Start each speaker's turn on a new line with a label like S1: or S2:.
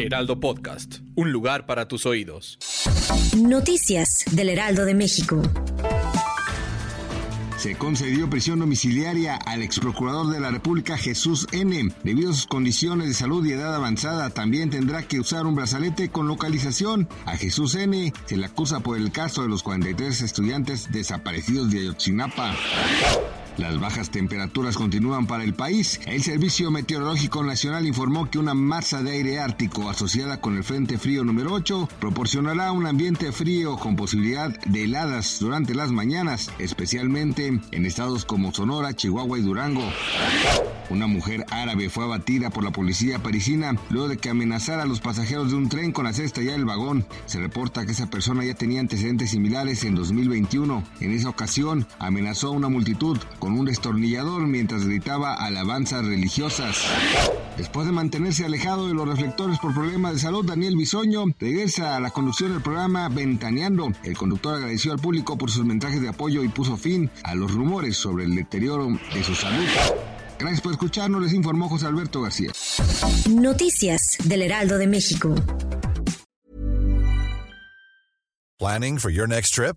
S1: Heraldo Podcast, un lugar para tus oídos.
S2: Noticias del Heraldo de México.
S3: Se concedió prisión domiciliaria al ex procurador de la República Jesús N. Debido a sus condiciones de salud y edad avanzada, también tendrá que usar un brazalete con localización. A Jesús N. se le acusa por el caso de los 43 estudiantes desaparecidos de Ayotzinapa. Las bajas temperaturas continúan para el país. El Servicio Meteorológico Nacional informó que una masa de aire ártico asociada con el Frente Frío número 8 proporcionará un ambiente frío con posibilidad de heladas durante las mañanas, especialmente en estados como Sonora, Chihuahua y Durango. Una mujer árabe fue abatida por la policía parisina luego de que amenazara a los pasajeros de un tren con hacer estallar el vagón. Se reporta que esa persona ya tenía antecedentes similares en 2021. En esa ocasión amenazó a una multitud con un destornillador mientras gritaba alabanzas religiosas. Después de mantenerse alejado de los reflectores por problemas de salud, Daniel Bisoño regresa a la conducción del programa Ventaneando. El conductor agradeció al público por sus mensajes de apoyo y puso fin a los rumores sobre el deterioro de su salud. Gracias por escucharnos, les informó José Alberto García.
S2: Noticias del Heraldo de México.
S4: Planning for your next trip?